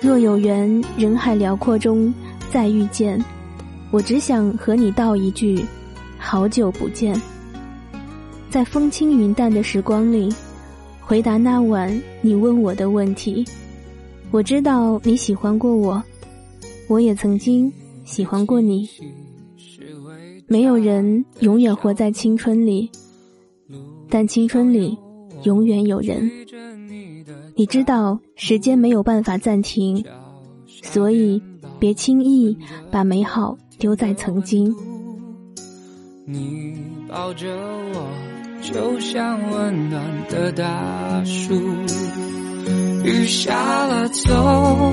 若有缘，人海辽阔中再遇见，我只想和你道一句：好久不见。在风轻云淡的时光里，回答那晚你问我的问题。我知道你喜欢过我，我也曾经喜欢过你。没有人永远活在青春里，但青春里永远有人。你知道时间没有办法暂停，所以别轻易把美好丢在曾经。你抱着我，就像温暖的大树。雨下了，走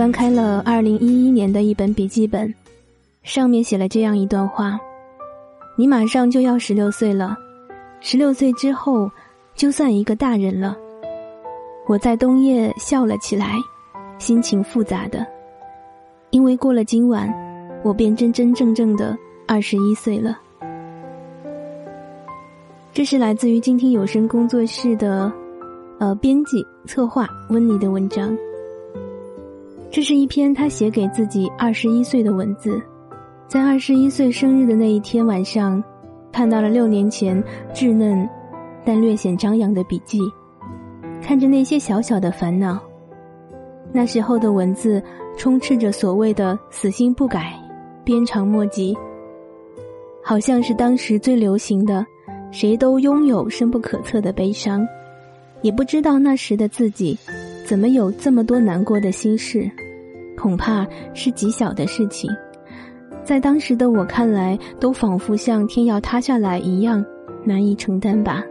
翻开了二零一一年的一本笔记本，上面写了这样一段话：你马上就要十六岁了，十六岁之后就算一个大人了。我在冬夜笑了起来，心情复杂的，因为过了今晚，我便真真正正的二十一岁了。这是来自于静听有声工作室的，呃，编辑策划温妮的文章。这是一篇他写给自己二十一岁的文字，在二十一岁生日的那一天晚上，看到了六年前稚嫩但略显张扬的笔记。看着那些小小的烦恼，那时候的文字充斥着所谓的死心不改、鞭长莫及，好像是当时最流行的“谁都拥有深不可测的悲伤”，也不知道那时的自己怎么有这么多难过的心事，恐怕是极小的事情，在当时的我看来，都仿佛像天要塌下来一样难以承担吧。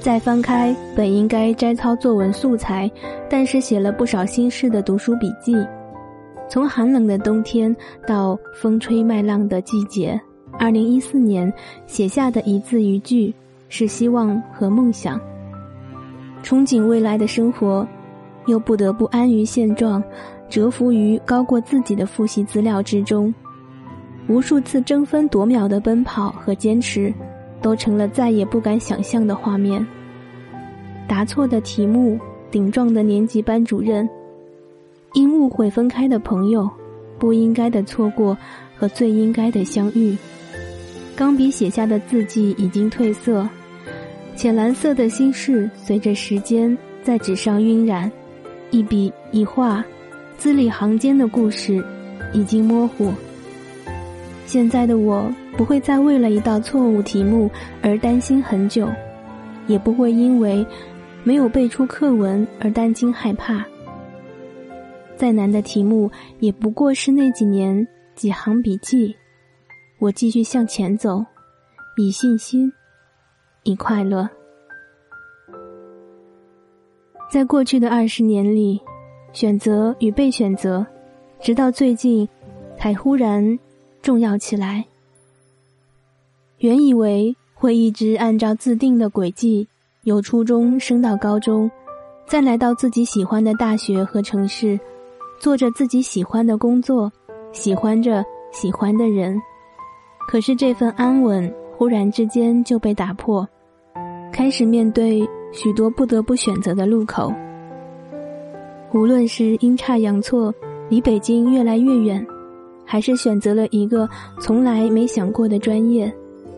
再翻开本应该摘抄作文素材，但是写了不少心事的读书笔记，从寒冷的冬天到风吹麦浪的季节，二零一四年写下的一字一句是希望和梦想，憧憬未来的生活，又不得不安于现状，蛰伏于高过自己的复习资料之中，无数次争分夺秒的奔跑和坚持。都成了再也不敢想象的画面。答错的题目，顶撞的年级班主任，因误会分开的朋友，不应该的错过和最应该的相遇。钢笔写下的字迹已经褪色，浅蓝色的心事随着时间在纸上晕染，一笔一画，字里行间的故事已经模糊。现在的我不会再为了一道错误题目而担心很久，也不会因为没有背出课文而担惊害怕。再难的题目也不过是那几年几行笔记，我继续向前走，以信心，以快乐。在过去的二十年里，选择与被选择，直到最近，才忽然。重要起来。原以为会一直按照自定的轨迹，由初中升到高中，再来到自己喜欢的大学和城市，做着自己喜欢的工作，喜欢着喜欢的人。可是这份安稳忽然之间就被打破，开始面对许多不得不选择的路口。无论是阴差阳错，离北京越来越远。还是选择了一个从来没想过的专业，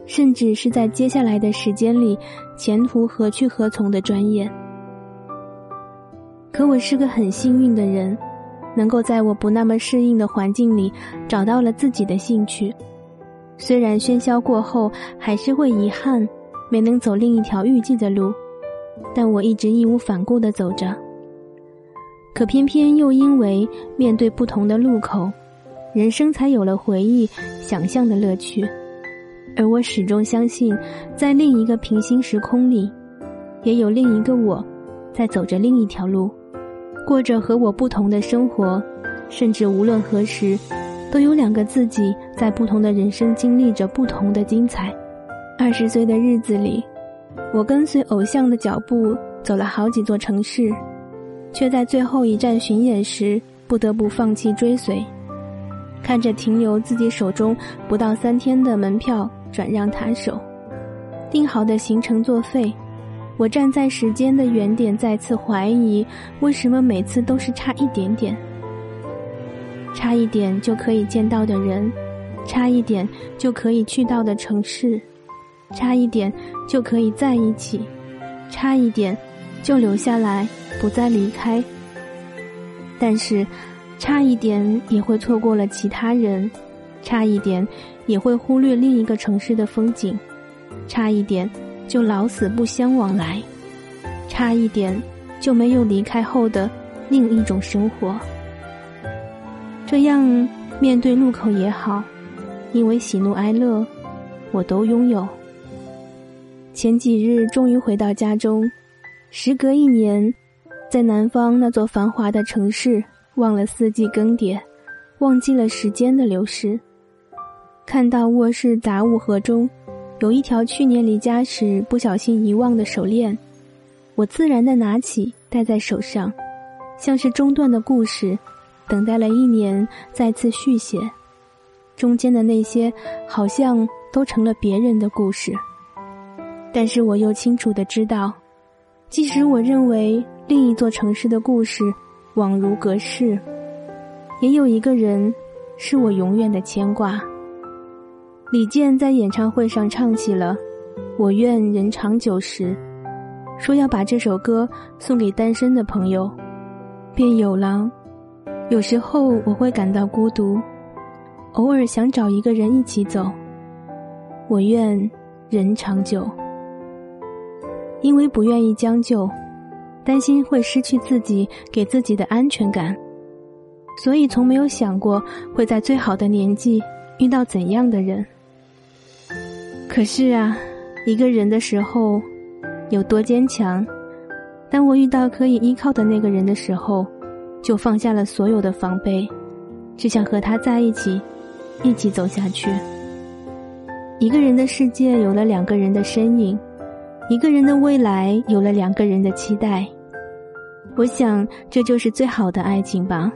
甚至是在接下来的时间里，前途何去何从的专业。可我是个很幸运的人，能够在我不那么适应的环境里找到了自己的兴趣。虽然喧嚣过后还是会遗憾没能走另一条预计的路，但我一直义无反顾的走着。可偏偏又因为面对不同的路口。人生才有了回忆、想象的乐趣。而我始终相信，在另一个平行时空里，也有另一个我，在走着另一条路，过着和我不同的生活，甚至无论何时，都有两个自己在不同的人生经历着不同的精彩。二十岁的日子里，我跟随偶像的脚步走了好几座城市，却在最后一站巡演时不得不放弃追随。看着停留自己手中不到三天的门票转让他手，定好的行程作废，我站在时间的原点，再次怀疑为什么每次都是差一点点，差一点就可以见到的人，差一点就可以去到的城市，差一点就可以在一起，差一点就留下来不再离开，但是。差一点也会错过了其他人，差一点也会忽略另一个城市的风景，差一点就老死不相往来，差一点就没有离开后的另一种生活。这样面对路口也好，因为喜怒哀乐我都拥有。前几日终于回到家中，时隔一年，在南方那座繁华的城市。忘了四季更迭，忘记了时间的流逝。看到卧室杂物盒中有一条去年离家时不小心遗忘的手链，我自然的拿起戴在手上，像是中断的故事，等待了一年再次续写。中间的那些好像都成了别人的故事，但是我又清楚的知道，即使我认为另一座城市的故事。恍如隔世，也有一个人是我永远的牵挂。李健在演唱会上唱起了“我愿人长久”时，说要把这首歌送给单身的朋友，便有了。有时候我会感到孤独，偶尔想找一个人一起走。我愿人长久，因为不愿意将就。担心会失去自己给自己的安全感，所以从没有想过会在最好的年纪遇到怎样的人。可是啊，一个人的时候有多坚强，当我遇到可以依靠的那个人的时候，就放下了所有的防备，只想和他在一起，一起走下去。一个人的世界有了两个人的身影。一个人的未来有了两个人的期待，我想这就是最好的爱情吧。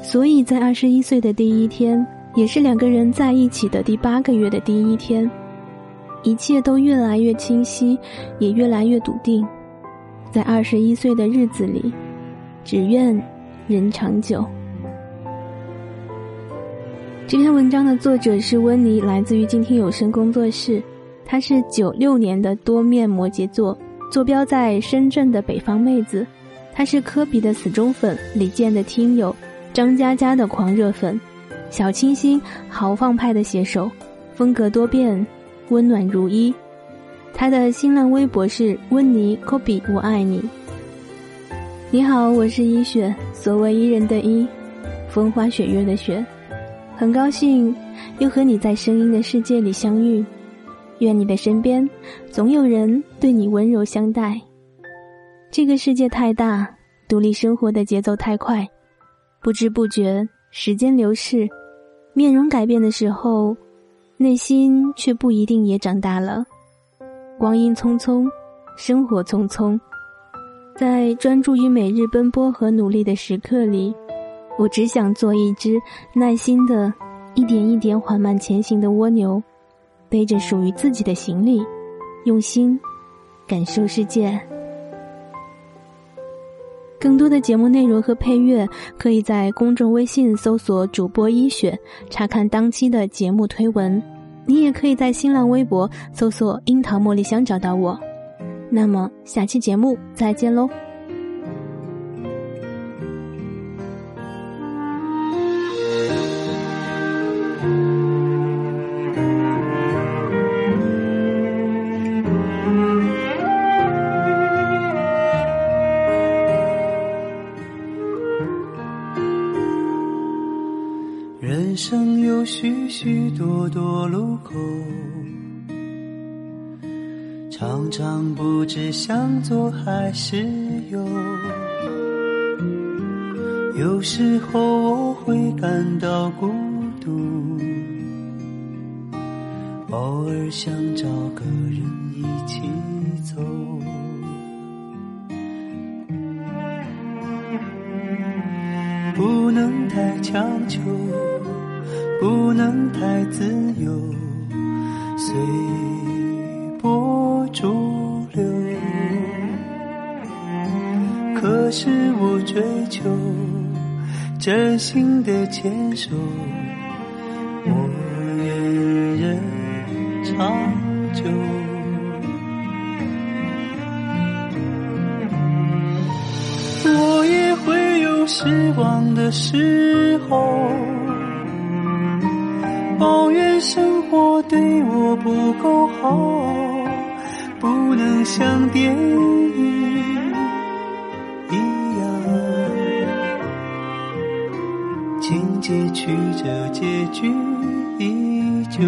所以在二十一岁的第一天，也是两个人在一起的第八个月的第一天，一切都越来越清晰，也越来越笃定。在二十一岁的日子里，只愿人长久。这篇文章的作者是温妮，来自于静听有声工作室。她是九六年的多面摩羯座，坐标在深圳的北方妹子。她是科比的死忠粉，李健的听友，张嘉佳的狂热粉，小清新豪放派的写手，风格多变，温暖如一。她的新浪微博是温妮科比，我爱你。你好，我是一雪，所谓伊人的伊，风花雪月的雪，很高兴又和你在声音的世界里相遇。愿你的身边总有人对你温柔相待。这个世界太大，独立生活的节奏太快，不知不觉时间流逝，面容改变的时候，内心却不一定也长大了。光阴匆匆，生活匆匆，在专注于每日奔波和努力的时刻里，我只想做一只耐心的、一点一点缓慢前行的蜗牛。背着属于自己的行李，用心感受世界。更多的节目内容和配乐，可以在公众微信搜索“主播医雪”，查看当期的节目推文。你也可以在新浪微博搜索“樱桃茉莉香”找到我。那么，下期节目再见喽！常常不知向左还是右。有时候我会感到孤独，偶尔想找个人一起走。不能太强求，不能太自由，随可是我追求真心的牵手，我愿人长久。我也会有失望的时候，抱怨生活对我不够好，不能像电影情节曲折，结局依旧。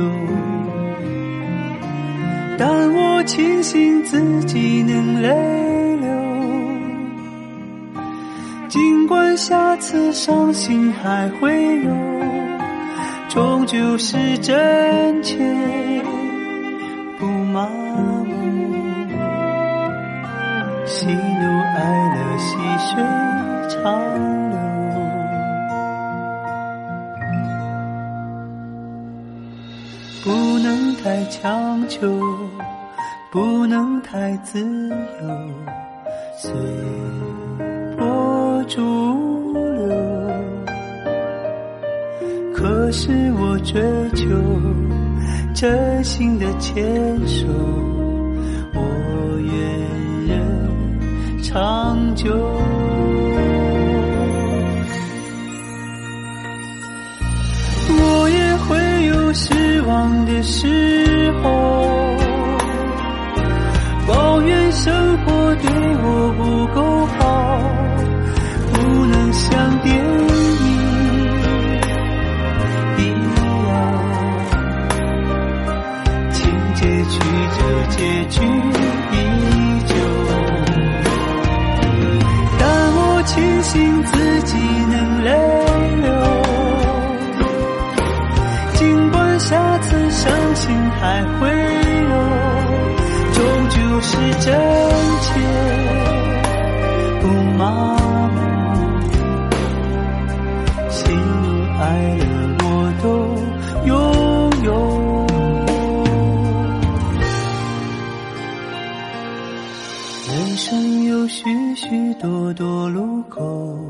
但我庆幸自己能泪流。尽管下次伤心还会有，终究是真切，不麻木。喜怒哀乐，细水长不能太强求，不能太自由，随波逐流。可是我追求真心的牵手，我愿人长久。的时候，抱怨生活对我不够好，不能像电影一样，情节曲折，结局。相信还会有，终究是真切，不麻木。喜怒哀乐我都拥有。人生有许许多多路口。